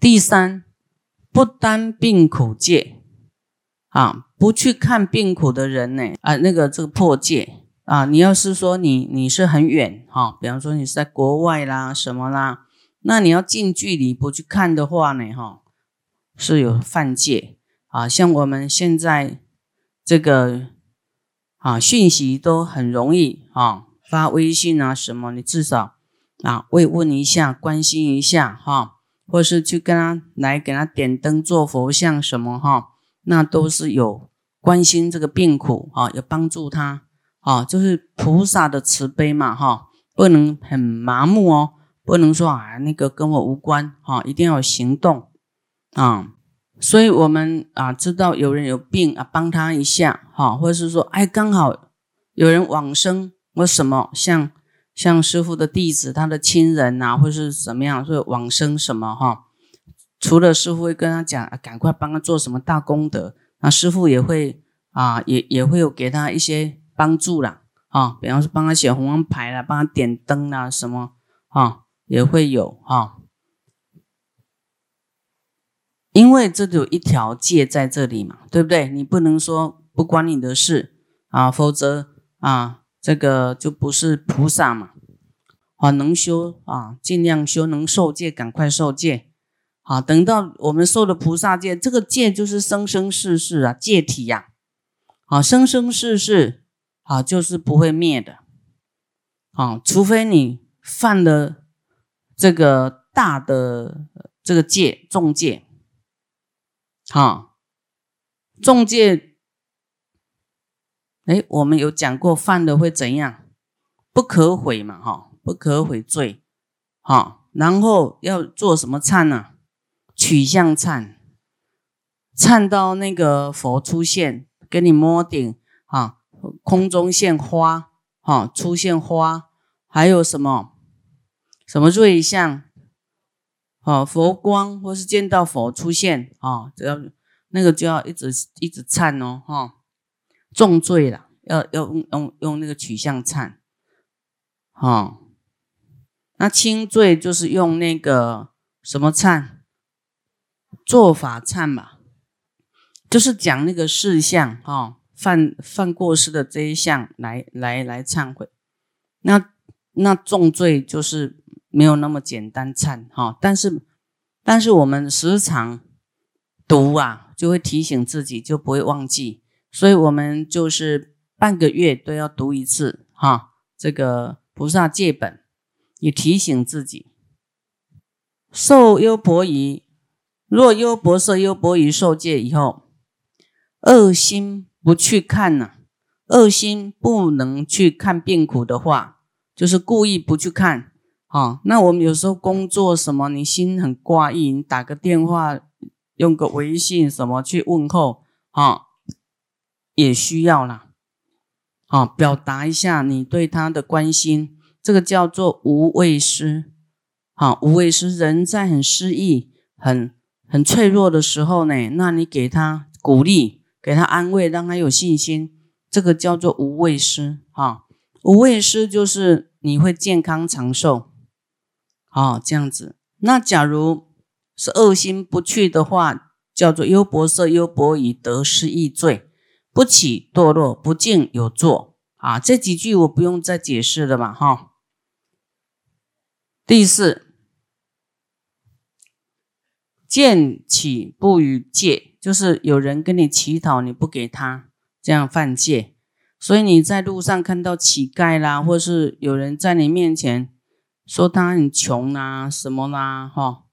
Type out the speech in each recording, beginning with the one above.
第三，不担病苦戒啊，不去看病苦的人呢啊，那个这个破戒啊，你要是说你你是很远哈，比方说你是在国外啦什么啦，那你要近距离不去看的话呢哈，是有犯戒啊。像我们现在这个啊，讯息都很容易啊，发微信啊什么，你至少啊慰问一下，关心一下哈。或是去跟他来给他点灯做佛像什么哈，那都是有关心这个病苦啊，有帮助他啊，就是菩萨的慈悲嘛哈，不能很麻木哦，不能说啊那个跟我无关哈，一定要行动啊。所以我们啊知道有人有病啊，帮他一下哈，或者是说哎刚好有人往生或什么像。像师傅的弟子，他的亲人呐，或是怎么样，或往生什么哈，除了师傅会跟他讲，赶快帮他做什么大功德，那师傅也会啊，也也会有给他一些帮助啦，啊，比方说帮他写红光牌啦，帮他点灯啦，什么啊，也会有哈，因为这有一条界在这里嘛，对不对？你不能说不关你的事啊，否则啊。这个就不是菩萨嘛，啊，能修啊，尽量修，能受戒赶快受戒，啊，等到我们受了菩萨戒，这个戒就是生生世世啊，戒体呀，啊，生生世世啊，就是不会灭的，啊，除非你犯了这个大的这个戒重戒，啊，重戒。哎，我们有讲过犯了会怎样？不可悔嘛，哈，不可悔罪，哈，然后要做什么忏呢？取向忏，忏到那个佛出现，给你摸顶，哈，空中现花，哈，出现花，还有什么？什么瑞相？哦，佛光，或是见到佛出现，啊，只要那个就要一直一直忏哦，哈。重罪了，要要用用用那个取向忏，哈，那轻罪就是用那个什么忏，做法忏嘛，就是讲那个事项哈，犯犯过失的这一项来来来忏悔，那那重罪就是没有那么简单忏哈，但是但是我们时常读啊，就会提醒自己，就不会忘记。所以，我们就是半个月都要读一次哈，这个菩萨戒本，也提醒自己。受优婆夷，若优婆塞、优婆夷受戒以后，恶心不去看呢？恶心不能去看病苦的话，就是故意不去看。哈，那我们有时候工作什么，你心很挂意，你打个电话，用个微信什么去问候，哈。也需要啦，啊，表达一下你对他的关心，这个叫做无畏施，好，无畏施，人在很失意、很很脆弱的时候呢，那你给他鼓励，给他安慰，让他有信心，这个叫做无畏施，哈，无畏施就是你会健康长寿，好，这样子。那假如是恶心不去的话，叫做优婆塞、优婆夷得失易罪。不起堕落，不敬有作啊！这几句我不用再解释了嘛，哈。第四，见起不与戒，就是有人跟你乞讨，你不给他，这样犯戒。所以你在路上看到乞丐啦，或是有人在你面前说他很穷啦，什么啦，哈，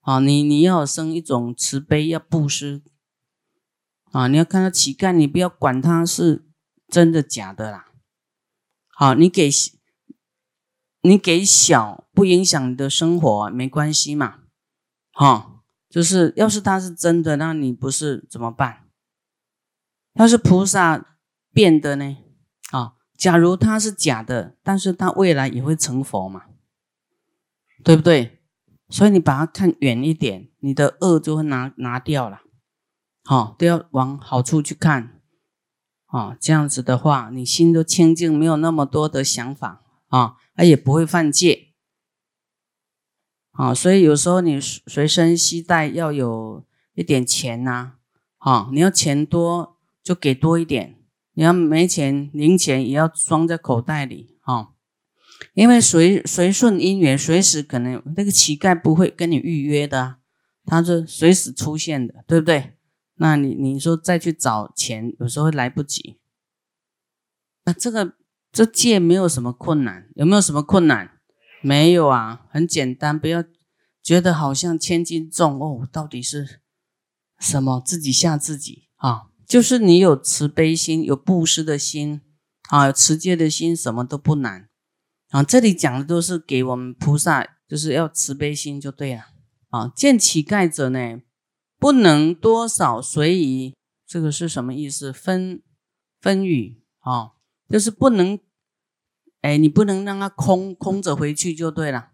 啊，你你要生一种慈悲，要布施。啊，你要看到乞丐，你不要管他是真的假的啦。好，你给你给小不影响你的生活没关系嘛。好，就是要是他是真的，那你不是怎么办？要是菩萨变的呢？啊，假如他是假的，但是他未来也会成佛嘛，对不对？所以你把它看远一点，你的恶就会拿拿掉了。好，都要往好处去看，啊，这样子的话，你心都清净，没有那么多的想法啊，他也不会犯戒，啊，所以有时候你随身携带要有一点钱呐，啊，你要钱多就给多一点，你要没钱零钱也要装在口袋里，啊，因为随随顺因缘，随时可能那个乞丐不会跟你预约的，他是随时出现的，对不对？那你你说再去找钱，有时候会来不及。那这个这戒没有什么困难，有没有什么困难？没有啊，很简单，不要觉得好像千斤重哦。到底是什么？自己吓自己啊！就是你有慈悲心，有布施的心啊，有持戒的心，什么都不难啊。这里讲的都是给我们菩萨，就是要慈悲心就对了啊。见乞丐者呢？不能多少随意，这个是什么意思？分分语啊，就是不能，哎，你不能让他空空着回去就对了。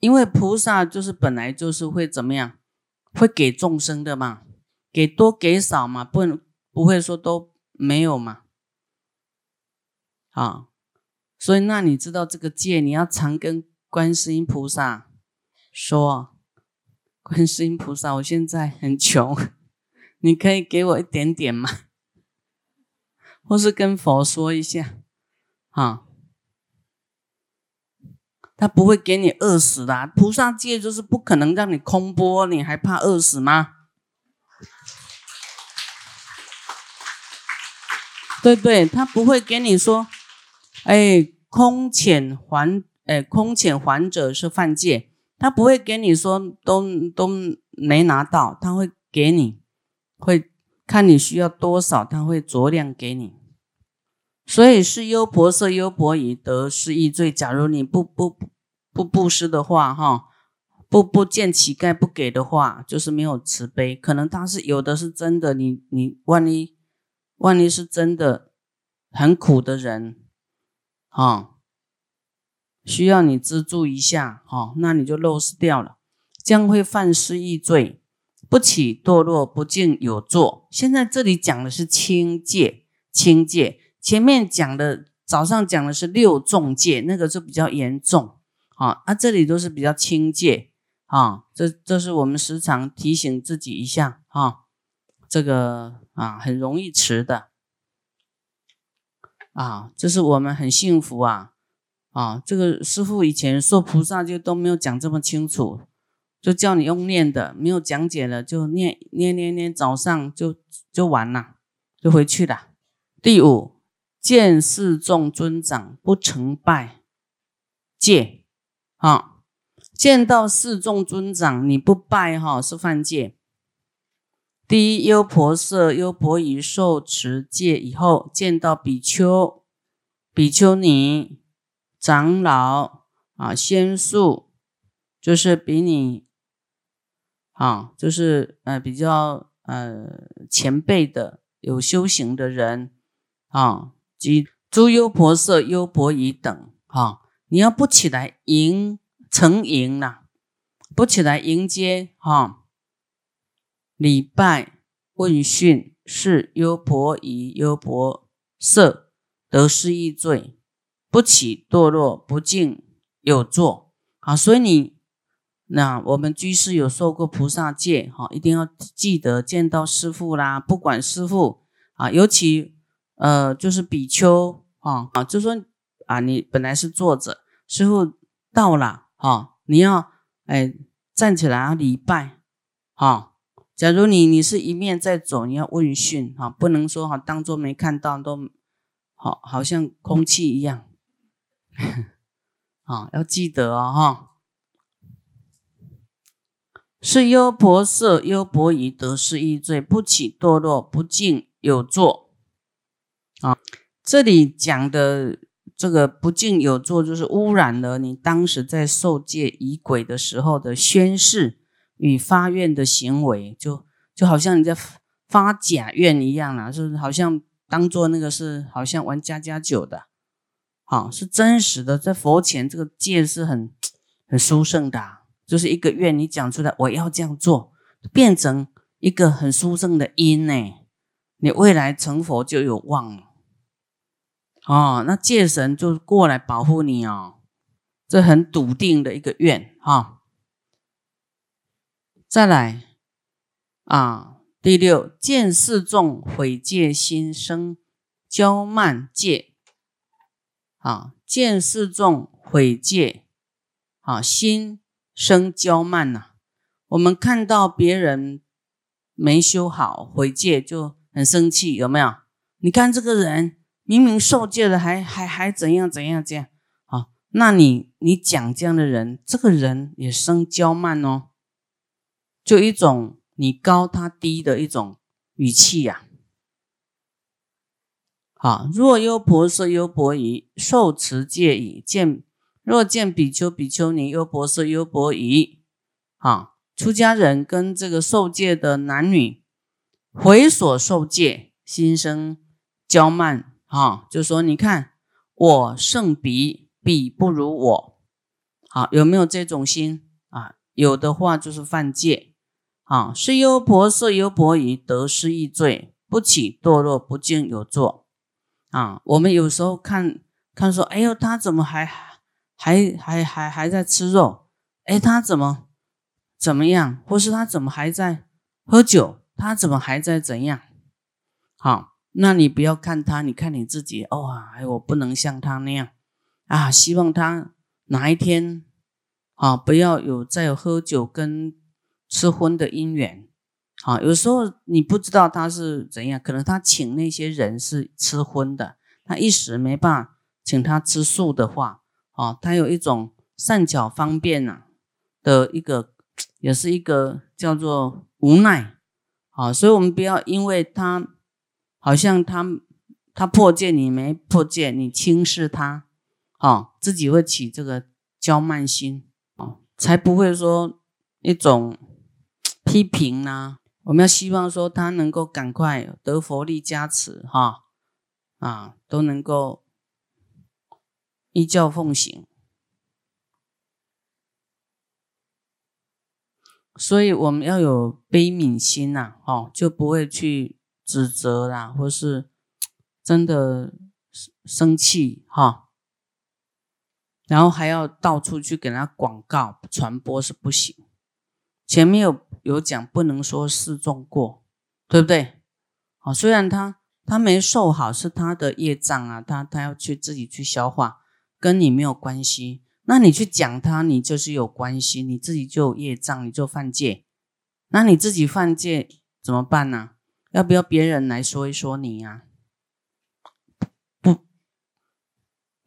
因为菩萨就是本来就是会怎么样，会给众生的嘛，给多给少嘛，不能不会说都没有嘛。啊，所以那你知道这个戒，你要常跟观世音菩萨说。观世音菩萨，我现在很穷，你可以给我一点点吗？或是跟佛说一下，啊，他不会给你饿死的。菩萨戒就是不可能让你空钵，你还怕饿死吗？对对，他不会给你说，哎，空遣还，哎，空遣还者是犯戒。他不会给你说都都没拿到，他会给你，会看你需要多少，他会酌量给你。所以是优婆塞、优婆夷得是易罪。假如你不不不布施的话，哈，不不见乞丐不给的话，就是没有慈悲。可能他是有的是真的，你你万一万一是真的很苦的人，哈。需要你资助一下，哈，那你就漏失掉了，将会犯失义罪，不起堕落，不敬有作。现在这里讲的是轻戒，轻戒。前面讲的早上讲的是六重戒，那个就比较严重，啊，啊，这里都是比较轻戒，啊，这这是我们时常提醒自己一下，哈，这个啊很容易迟的，啊，这是我们很幸福啊。啊，这个师傅以前说菩萨就都没有讲这么清楚，就叫你用念的，没有讲解了，就念念念念，早上就就完了，就回去了。第五，见四众尊长不成拜戒，啊，见到四众尊长你不拜哈是犯戒。第一，优婆塞、优婆夷受持戒以后，见到比丘、比丘尼。长老啊，仙术就是比你啊，就是呃比较呃前辈的有修行的人啊，及诸优婆塞、优婆夷等啊，你要不起来迎承迎呐，不起来迎接哈，礼拜问讯是优婆夷、优婆塞得失易罪。不起堕落，不敬有作啊！所以你那我们居士有受过菩萨戒哈，一定要记得见到师父啦，不管师父啊，尤其呃就是比丘啊啊，就说啊你本来是坐着，师父到了哈，你要哎站起来礼拜啊。假如你你是一面在走，你要问讯哈，不能说哈当做没看到，都好好像空气一样。啊，要记得哦，哈，是优婆塞、优婆夷得失易罪，不起堕落，不敬有作。啊，这里讲的这个不敬有作，就是污染了你当时在受戒仪轨的时候的宣誓与发愿的行为，就就好像你在发假愿一样啊，就是好像当做那个是好像玩家家酒的。好，是真实的，在佛前这个戒是很很殊胜的，就是一个愿你讲出来，我要这样做，变成一个很殊胜的因呢，你未来成佛就有望了。哦，那戒神就过来保护你哦，这很笃定的一个愿哈。再来啊，第六见四众毁戒心生骄慢戒啊，见四众毁戒啊，心生骄慢呐。我们看到别人没修好毁戒就很生气，有没有？你看这个人明明受戒了，还还还怎样怎样这样？啊那你你讲这样的人，这个人也生骄慢哦，就一种你高他低的一种语气呀。好，若优婆塞优婆夷受持戒已见，若见比丘比丘尼优婆塞优婆夷，啊，出家人跟这个受戒的男女回所受戒，心生骄慢，啊，就说你看我胜彼。彼不如我，好有没有这种心啊？有的话就是犯戒啊。是优婆塞优婆夷得失易罪，不起堕落不敬有作啊。我们有时候看看说，哎呦，他怎么还还还还还在吃肉？哎，他怎么怎么样？或是他怎么还在喝酒？他怎么还在怎样？好，那你不要看他，你看你自己哦。哎，我不能像他那样。啊，希望他哪一天啊，不要有再有喝酒跟吃荤的因缘。啊，有时候你不知道他是怎样，可能他请那些人是吃荤的，他一时没办法请他吃素的话，啊，他有一种善巧方便呐的一个，也是一个叫做无奈。啊，所以我们不要因为他好像他他破戒你没破戒，你轻视他。啊，自己会起这个骄慢心啊，才不会说一种 批评呢。我们要希望说他能够赶快得佛力加持，哈啊，都能够依教奉行。所以我们要有悲悯心呐，哦，就不会去指责啦，或是真的生气哈。然后还要到处去给他广告传播是不行。前面有有讲不能说示众过，对不对？好，虽然他他没受好是他的业障啊，他他要去自己去消化，跟你没有关系。那你去讲他，你就是有关系，你自己就有业障，你就犯戒。那你自己犯戒怎么办呢？要不要别人来说一说你呀？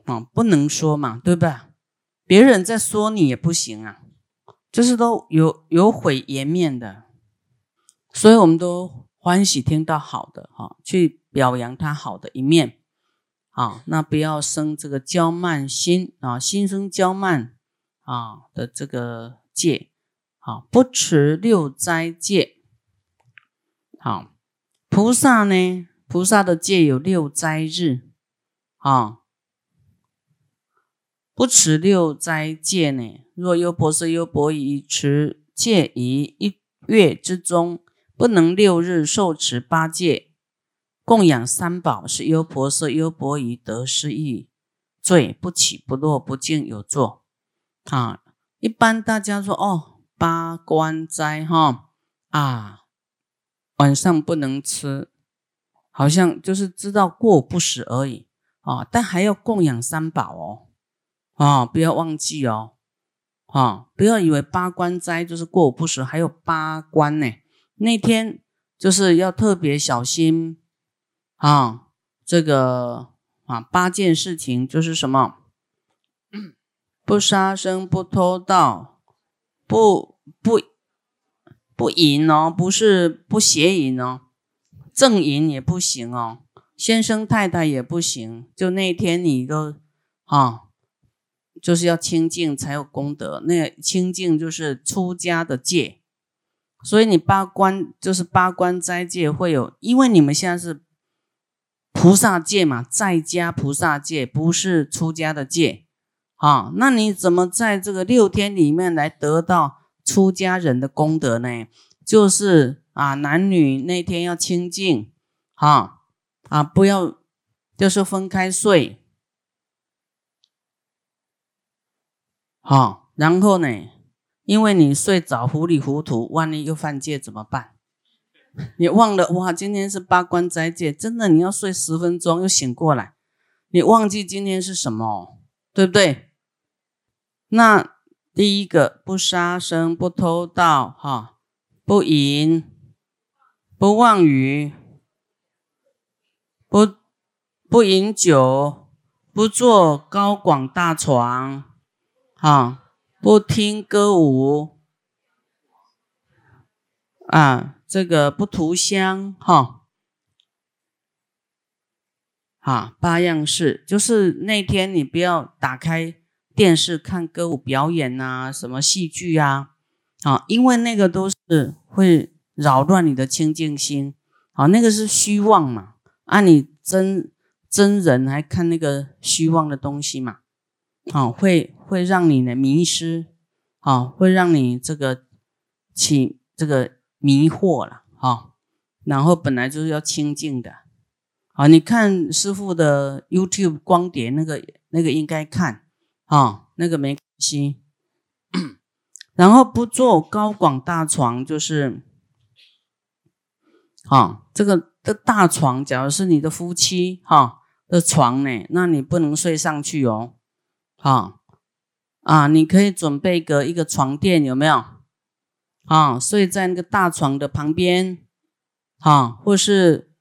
啊，不能说嘛，对吧？别人在说你也不行啊，就是都有有毁颜面的，所以我们都欢喜听到好的哈，去表扬他好的一面啊，那不要生这个骄慢心啊，心生骄慢啊的这个戒啊，不持六斋戒。好，菩萨呢，菩萨的戒有六斋日啊。不持六斋戒呢？若优婆塞、优婆夷持戒仪一月之中，不能六日受持八戒，供养三宝，是优婆塞、优婆夷得失意罪，不起不落不敬有作。啊，一般大家说哦，八关斋哈啊，晚上不能吃，好像就是知道过不食而已啊，但还要供养三宝哦。啊，不要忘记哦！啊，不要以为八关斋就是过午不食，还有八关呢。那天就是要特别小心啊，这个啊八件事情就是什么？不杀生，不偷盗，不不不淫哦，不是不邪淫哦，正淫也不行哦，先生太太也不行。就那天你都啊。就是要清净才有功德，那个清净就是出家的戒，所以你八关就是八关斋戒会有，因为你们现在是菩萨戒嘛，在家菩萨戒不是出家的戒，啊，那你怎么在这个六天里面来得到出家人的功德呢？就是啊，男女那天要清净，啊啊，不要就是分开睡。好，然后呢，因为你睡着糊里糊涂，万一又犯戒怎么办？你忘了哇，今天是八关斋戒，真的你要睡十分钟又醒过来，你忘记今天是什么，对不对？那第一个不杀生、不偷盗、哈、不淫、不妄语、不不饮酒、不坐高广大床。啊，不听歌舞，啊，这个不涂香，哈，啊，八样事，就是那天你不要打开电视看歌舞表演呐，什么戏剧啊，啊，因为那个都是会扰乱你的清净心，啊，那个是虚妄嘛，啊，你真真人还看那个虚妄的东西嘛。好，会会让你呢迷失，啊，会让你这个起这个迷惑了，啊。然后本来就是要清净的，啊，你看师傅的 YouTube 光碟那个那个应该看，啊，那个没关系。然后不做高广大床，就是，啊，这个的大床，假如是你的夫妻哈的床呢，那你不能睡上去哦。啊啊！你可以准备个一个床垫，有没有？啊，睡在那个大床的旁边，啊，或是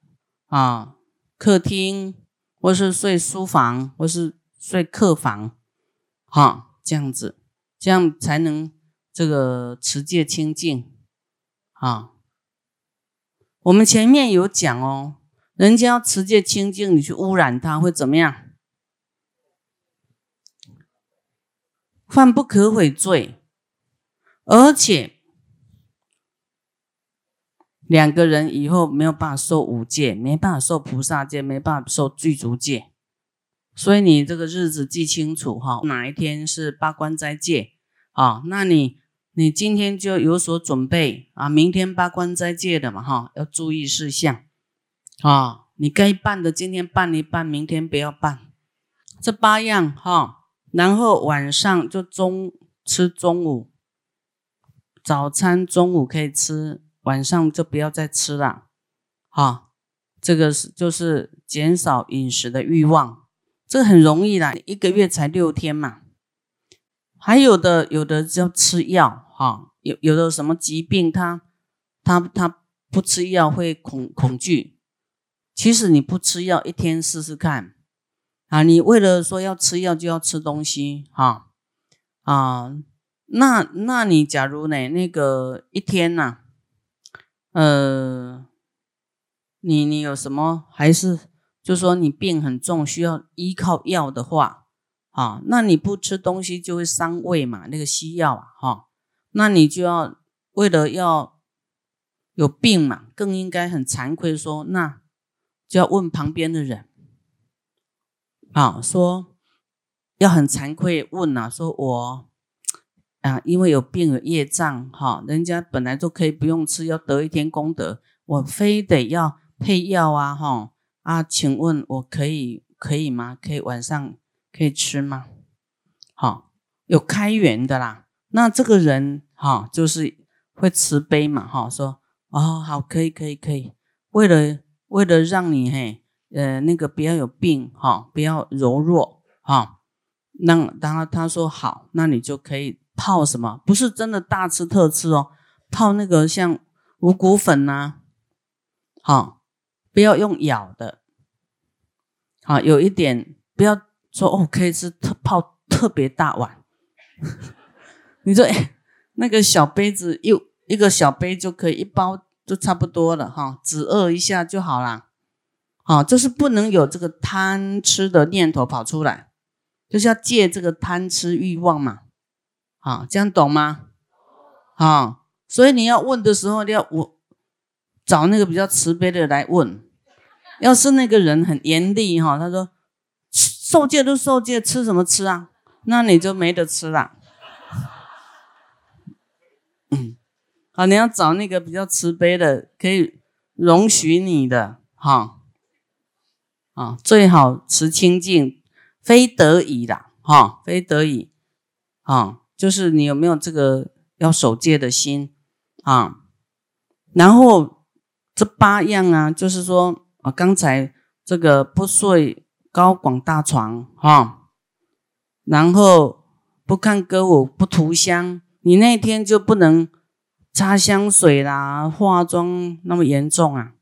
啊客厅，或是睡书房，或是睡客房，哈，这样子，这样才能这个持戒清净。啊，我们前面有讲哦，人家要持戒清净，你去污染它会怎么样？犯不可悔罪，而且两个人以后没有办法受五戒，没办法受菩萨戒，没办法受具足戒。所以你这个日子记清楚哈，哪一天是八关斋戒啊？那你你今天就有所准备啊，明天八关斋戒的嘛哈，要注意事项啊。你该办的今天办一办，明天不要办，这八样哈。然后晚上就中吃中午早餐，中午可以吃，晚上就不要再吃了。好，这个是就是减少饮食的欲望，这很容易啦，一个月才六天嘛。还有的有的就吃药，哈，有有的什么疾病，他他他不吃药会恐恐惧。其实你不吃药，一天试试看。啊，你为了说要吃药就要吃东西，哈啊，那那你假如呢？那个一天呐，呃，你你有什么？还是就说你病很重，需要依靠药的话，啊，那你不吃东西就会伤胃嘛，那个西药啊，哈，那你就要为了要有病嘛，更应该很惭愧说，那就要问旁边的人。啊，说要很惭愧问呐，说我啊，因为有病有业障，哈，人家本来都可以不用吃，要得一天功德，我非得要配药啊，哈啊，请问我可以可以吗？可以晚上可以吃吗？好，有开源的啦，那这个人哈，就是会慈悲嘛，哈，说哦，好，可以可以可以，为了为了让你嘿。呃，那个不要有病哈，不要柔弱哈。那当然他说好，那你就可以泡什么？不是真的大吃特吃哦，泡那个像五谷粉呐，好，不要用舀的，好，有一点不要说哦，可以是特泡特别大碗。你说哎，那个小杯子又一个小杯就可以一包就差不多了哈，止饿一下就好了。啊，就是不能有这个贪吃的念头跑出来，就是要戒这个贪吃欲望嘛。啊，这样懂吗？啊，所以你要问的时候，你要我找那个比较慈悲的来问。要是那个人很严厉哈，他说受戒都受戒，吃什么吃啊？那你就没得吃了。嗯，好，你要找那个比较慈悲的，可以容许你的哈。啊，最好持清净，非得已的哈，非得已。啊，就是你有没有这个要守戒的心啊？然后这八样啊，就是说啊，刚才这个不睡高广大床哈，然后不看歌舞，不涂香，你那天就不能擦香水啦，化妆那么严重啊，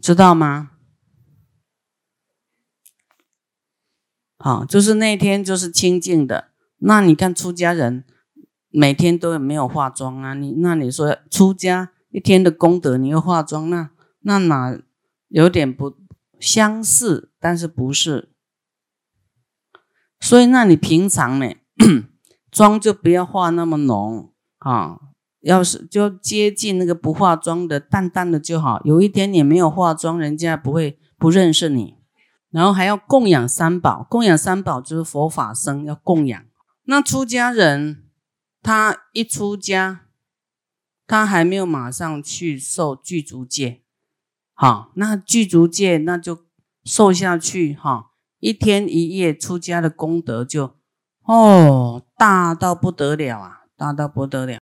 知道吗？好，就是那天就是清净的。那你看出家人每天都有没有化妆啊？你那你说出家一天的功德，你又化妆，那那哪有点不相似？但是不是？所以那你平常呢，妆就不要化那么浓啊。要是就接近那个不化妆的，淡淡的就好。有一天你没有化妆，人家不会不认识你。然后还要供养三宝，供养三宝就是佛法僧要供养。那出家人他一出家，他还没有马上去受具足戒，好，那具足戒那就受下去哈，一天一夜出家的功德就哦大到不得了啊，大到不得了。